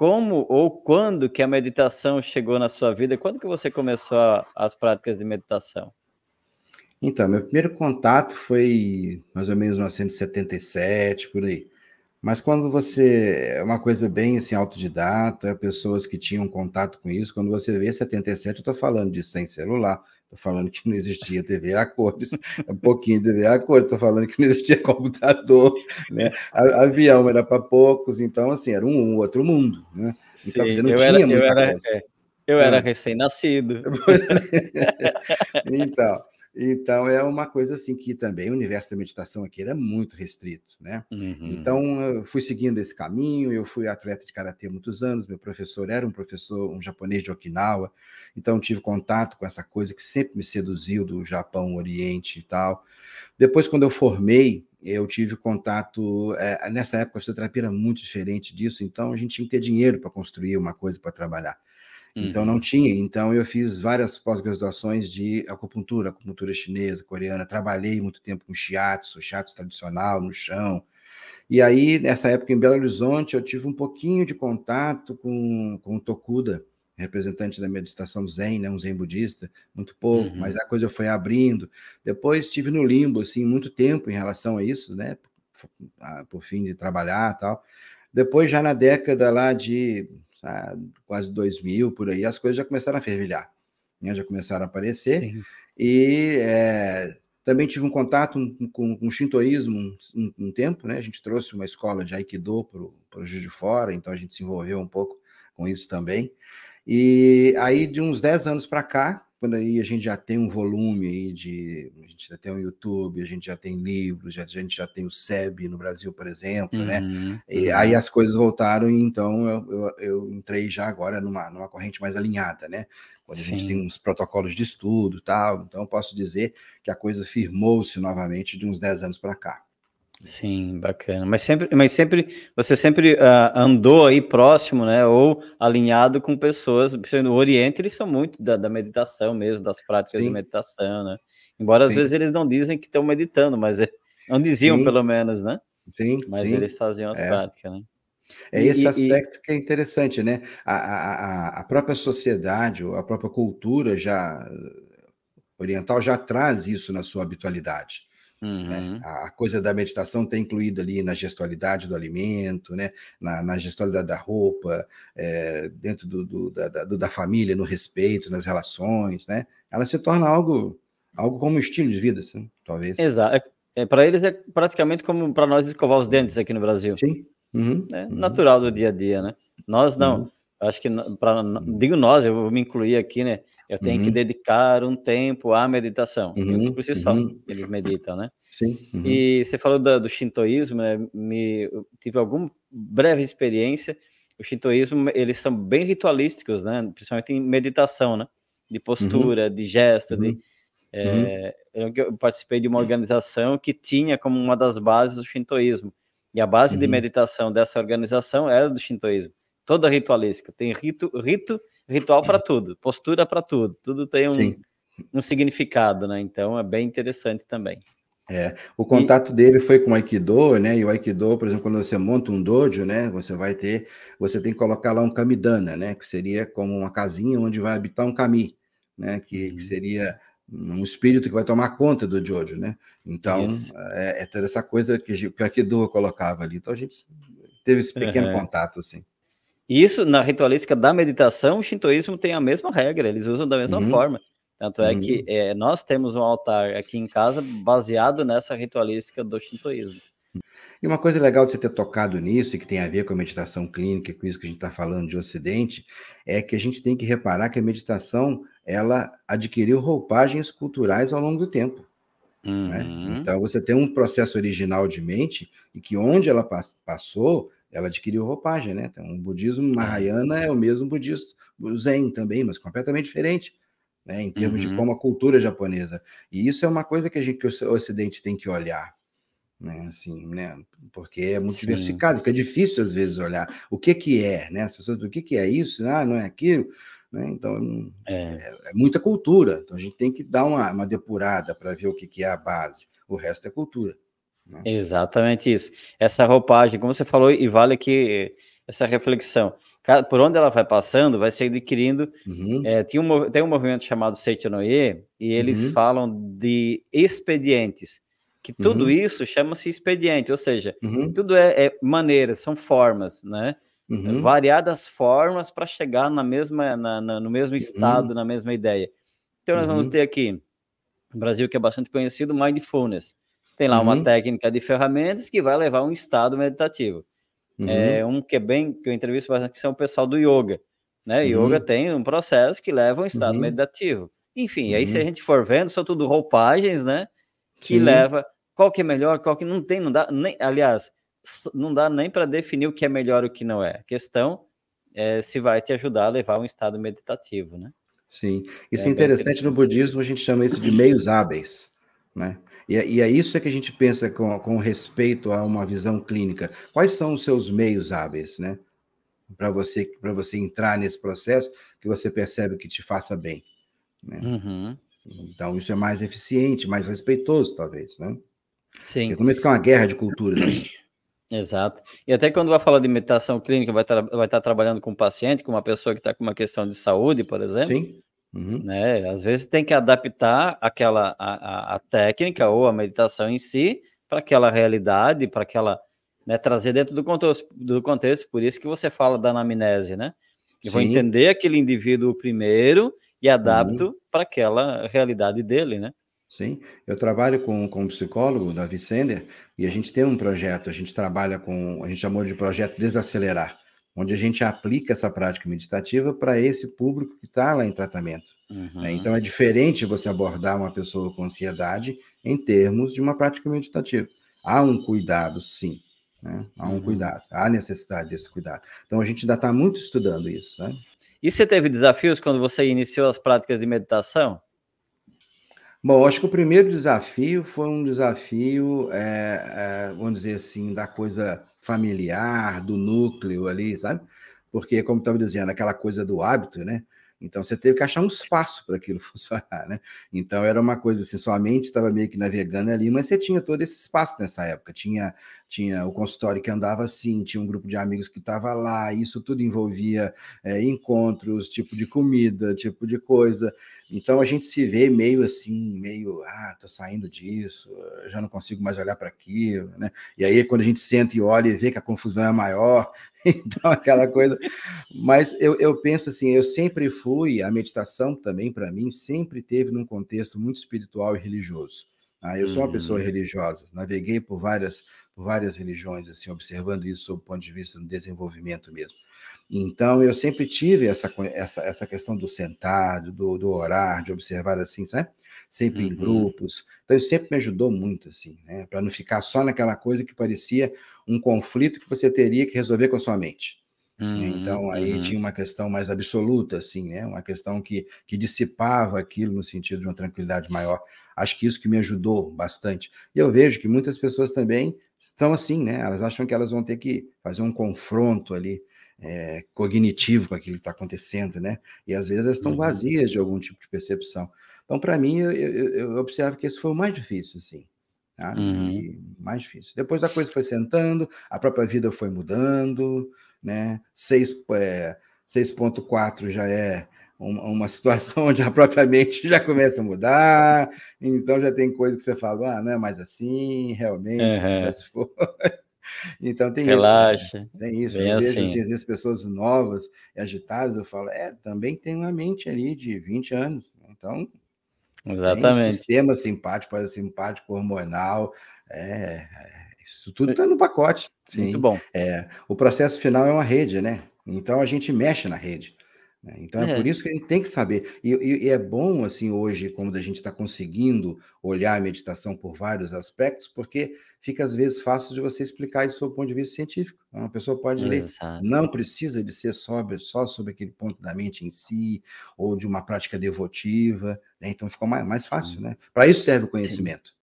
como ou quando que a meditação chegou na sua vida? Quando que você começou a, as práticas de meditação? Então, meu primeiro contato foi mais ou menos em 1977, por aí. Mas quando você. É uma coisa bem assim, autodidata, pessoas que tinham contato com isso, quando você vê 77, eu estou falando de sem celular, estou falando que não existia TV a cores, um pouquinho de TV a cores, estou falando que não existia computador, né? avião era para poucos, então, assim, era um, um outro mundo, né? Então, Sim, você não tinha era, muita eu era, coisa. É, eu era é. recém-nascido. então. Então, é uma coisa assim que também o universo da meditação aqui era muito restrito, né? Uhum. Então, eu fui seguindo esse caminho, eu fui atleta de karatê há muitos anos, meu professor era um professor, um japonês de Okinawa, então tive contato com essa coisa que sempre me seduziu do Japão, Oriente e tal. Depois, quando eu formei, eu tive contato. É, nessa época, a fisioterapia era muito diferente disso, então a gente tinha que ter dinheiro para construir uma coisa para trabalhar. Então não uhum. tinha. Então eu fiz várias pós-graduações de acupuntura, acupuntura chinesa, coreana. Trabalhei muito tempo com shiatsu, shiatsu tradicional no chão. E aí, nessa época em Belo Horizonte, eu tive um pouquinho de contato com, com o Tokuda, representante da meditação zen, né, um zen budista, muito pouco, uhum. mas a coisa foi abrindo. Depois estive no limbo, assim, muito tempo em relação a isso, né, por, por fim de trabalhar tal. Depois, já na década lá de ah, quase 2000, por aí, as coisas já começaram a fervilhar, né? já começaram a aparecer. Sim. E é, também tive um contato com, com o shintoísmo um, um, tempo, né? A gente trouxe uma escola de Aikido para o Juiz de Fora, então a gente se envolveu um pouco com isso também. E aí, de uns 10 anos para cá, quando aí a gente já tem um volume aí de. A gente já tem o um YouTube, a gente já tem livros, a gente já tem o SEB no Brasil, por exemplo, né? uhum, né? E uhum. aí as coisas voltaram, e então eu, eu, eu, entrei já agora numa, numa corrente mais alinhada, né? Quando a gente tem uns protocolos de estudo tal, então eu posso dizer que a coisa firmou-se novamente de uns 10 anos para cá. Sim, bacana. Mas sempre, mas sempre você sempre uh, andou aí próximo, né? Ou alinhado com pessoas. No Oriente eles são muito da, da meditação mesmo, das práticas Sim. de meditação, né? Embora Sim. às vezes eles não dizem que estão meditando, mas é, não diziam Sim. pelo menos, né? Sim. Mas eles faziam as é. práticas, né? É esse e, aspecto e... que é interessante, né? A, a, a própria sociedade, a própria cultura já oriental já traz isso na sua habitualidade. Né? Uhum. Né? A coisa da meditação está incluída ali na gestualidade do alimento, né? na, na gestualidade da roupa, é, dentro do, do, da, do, da família, no respeito, nas relações. Né? Ela se torna algo, algo como um estilo de vida, assim, talvez. Exato. É, é para eles é praticamente como para nós escovar os dentes aqui no Brasil. Sim. Uhum. É natural do dia a dia, né? Nós não. Uhum. Acho que, pra, digo nós, eu vou me incluir aqui, né? Eu tenho uhum. que dedicar um tempo à meditação. Uhum. Eles por si só, uhum. eles meditam, né? Sim. Uhum. E você falou do, do shintoísmo, né? Me, tive alguma breve experiência. O shintoísmo, eles são bem ritualísticos, né? Principalmente em meditação, né? De postura, uhum. de gesto, de... Uhum. É, eu participei de uma organização que tinha como uma das bases o shintoísmo. E a base de meditação dessa organização era do shintoísmo. Toda ritualística. Tem rito, rito ritual para tudo, postura para tudo, tudo tem um, um significado, né? Então é bem interessante também. É, o contato e... dele foi com o Aikido, né? E o Aikido, por exemplo, quando você monta um dojo, né? Você vai ter, você tem que colocar lá um kamidana, né? Que seria como uma casinha onde vai habitar um kami, né? Que, uhum. que seria um espírito que vai tomar conta do dojo, né? Então, é, é, toda essa coisa que, que o Aikido colocava ali. Então, a gente teve esse pequeno uhum. contato, assim. Isso, na ritualística da meditação, o shintoísmo tem a mesma regra, eles usam da mesma uhum. forma. Tanto é uhum. que é, nós temos um altar aqui em casa baseado nessa ritualística do shintoísmo. E uma coisa legal de você ter tocado nisso, e que tem a ver com a meditação clínica, com isso que a gente está falando de Ocidente, é que a gente tem que reparar que a meditação ela adquiriu roupagens culturais ao longo do tempo. Né? Uhum. Né? Então você tem um processo original de mente e que onde ela passou, ela adquiriu roupagem, né? Então, o budismo é. Mahayana é o mesmo budismo Zen também, mas completamente diferente, né? Em termos uhum. de como a cultura japonesa. E isso é uma coisa que a gente, que o Ocidente tem que olhar, né? Assim, né? Porque é muito Sim. diversificado, porque é difícil às vezes olhar o que que é, né? As pessoas, o que que é isso? Ah, não é aquilo. Né? Então, é. É, é. muita cultura. Então, a gente tem que dar uma, uma depurada para ver o que, que é a base. O resto é cultura. Né? Exatamente isso. Essa roupagem, como você falou, e vale aqui essa reflexão. por onde ela vai passando, vai se adquirindo. Uhum. É, tem, um, tem um movimento chamado Seitonoye, e eles uhum. falam de expedientes, que tudo uhum. isso chama-se expediente, ou seja, uhum. tudo é, é maneiras, são formas, né? Uhum. Variadas formas para chegar na mesma, na, na, no mesmo estado, na mesma ideia. Então, nós vamos ter aqui, no Brasil, que é bastante conhecido, Mindfulness. Tem lá uma técnica de ferramentas que vai levar a um estado meditativo. Uhum. É um que é bem, que eu entrevisto bastante, que são o pessoal do yoga. Né? Uhum. Yoga tem um processo que leva a um estado uhum. meditativo. Enfim, aí se a uhum. gente for vendo, são tudo roupagens, né? Que Sim. leva. Qual que é melhor, qual que não tem, não dá. Nem, aliás, não dá nem para definir o que é melhor e o que não é. A questão é se vai te ajudar a levar a um estado meditativo, né? Sim, isso é, é interessante, interessante no budismo, a gente chama isso de meios hábeis, né? E, é, e é isso que a gente pensa com, com respeito a uma visão clínica. Quais são os seus meios hábeis, né? Para você, você entrar nesse processo que você percebe que te faça bem. Né? Uhum. Então, isso é mais eficiente, mais respeitoso, talvez, né? Sim. Porque que é uma guerra de culturas. Né? Exato. E até quando vai falar de meditação clínica, vai estar, vai estar trabalhando com um paciente, com uma pessoa que está com uma questão de saúde, por exemplo. Sim. Uhum. Né? Às vezes tem que adaptar aquela a, a, a técnica ou a meditação em si para aquela realidade, para aquela né, trazer dentro do contexto, do contexto. Por isso que você fala da anamnese, né? Eu vou entender aquele indivíduo primeiro e adapto uhum. para aquela realidade dele, né? Sim, eu trabalho com, com um psicólogo, Davi Sender, e a gente tem um projeto, a gente trabalha com, a gente chamou de projeto Desacelerar onde a gente aplica essa prática meditativa para esse público que está lá em tratamento. Né? Uhum. Né? Então é diferente você abordar uma pessoa com ansiedade em termos de uma prática meditativa. Há um cuidado, sim. Né? Há um uhum. cuidado, há necessidade desse cuidado. Então a gente ainda está muito estudando isso. Né? E você teve desafios quando você iniciou as práticas de meditação? Bom, acho que o primeiro desafio foi um desafio, é, é, vamos dizer assim, da coisa familiar, do núcleo ali, sabe? Porque, como estava dizendo, aquela coisa do hábito, né? Então você teve que achar um espaço para aquilo funcionar, né? Então era uma coisa assim, sua mente estava meio que navegando ali, mas você tinha todo esse espaço nessa época. Tinha, tinha o consultório que andava assim, tinha um grupo de amigos que estava lá, isso tudo envolvia é, encontros, tipo de comida, tipo de coisa. Então a gente se vê meio assim, meio, ah, tô saindo disso, já não consigo mais olhar para aquilo, né? E aí quando a gente senta e olha e vê que a confusão é maior, então aquela coisa. Mas eu, eu penso assim, eu sempre fui, a meditação também para mim sempre teve num contexto muito espiritual e religioso. Ah, eu sou uma pessoa uhum. religiosa, naveguei por várias, várias religiões, assim, observando isso sob o ponto de vista do desenvolvimento mesmo. Então, eu sempre tive essa, essa, essa questão do sentar, do, do orar, de observar assim, sabe? Sempre uhum. em grupos. Então, isso sempre me ajudou muito, assim, né? Para não ficar só naquela coisa que parecia um conflito que você teria que resolver com a sua mente. Né? Uhum, então, aí uhum. tinha uma questão mais absoluta, assim, né? Uma questão que, que dissipava aquilo no sentido de uma tranquilidade maior. Acho que isso que me ajudou bastante. E eu vejo que muitas pessoas também estão assim, né? Elas acham que elas vão ter que fazer um confronto ali é, cognitivo com aquilo que está acontecendo, né? E às vezes elas estão uhum. vazias de algum tipo de percepção. Então, para mim, eu, eu, eu, observo que esse foi o mais difícil, assim. Tá? Uhum. mais difícil. Depois a coisa foi sentando, a própria vida foi mudando, né? 6.4 é, já é uma, situação onde a própria mente já começa a mudar, então já tem coisa que você fala, ah, não é mais assim, realmente, uhum. já se foi. Então tem Relaxa, isso. Né? Tem isso. Eu assim. vejo, às vezes, pessoas novas e agitadas, eu falo, é, também tem uma mente ali de 20 anos. Né? Então, Exatamente. Um sistema simpático, parasimpático, hormonal, é, é isso tudo está no pacote. Sim. Muito bom. É, o processo final é uma rede, né? Então a gente mexe na rede. Né? Então é. é. por isso que a gente tem que saber. E, e, e é bom, assim, hoje, como a gente está conseguindo olhar a meditação por vários aspectos, porque fica às vezes fácil de você explicar isso do ponto de vista científico. Uma pessoa pode ler, não precisa de ser sobre, só sobre aquele ponto da mente em si, ou de uma prática devotiva, né? então ficou mais, mais fácil, né? Para isso serve o conhecimento. Sim.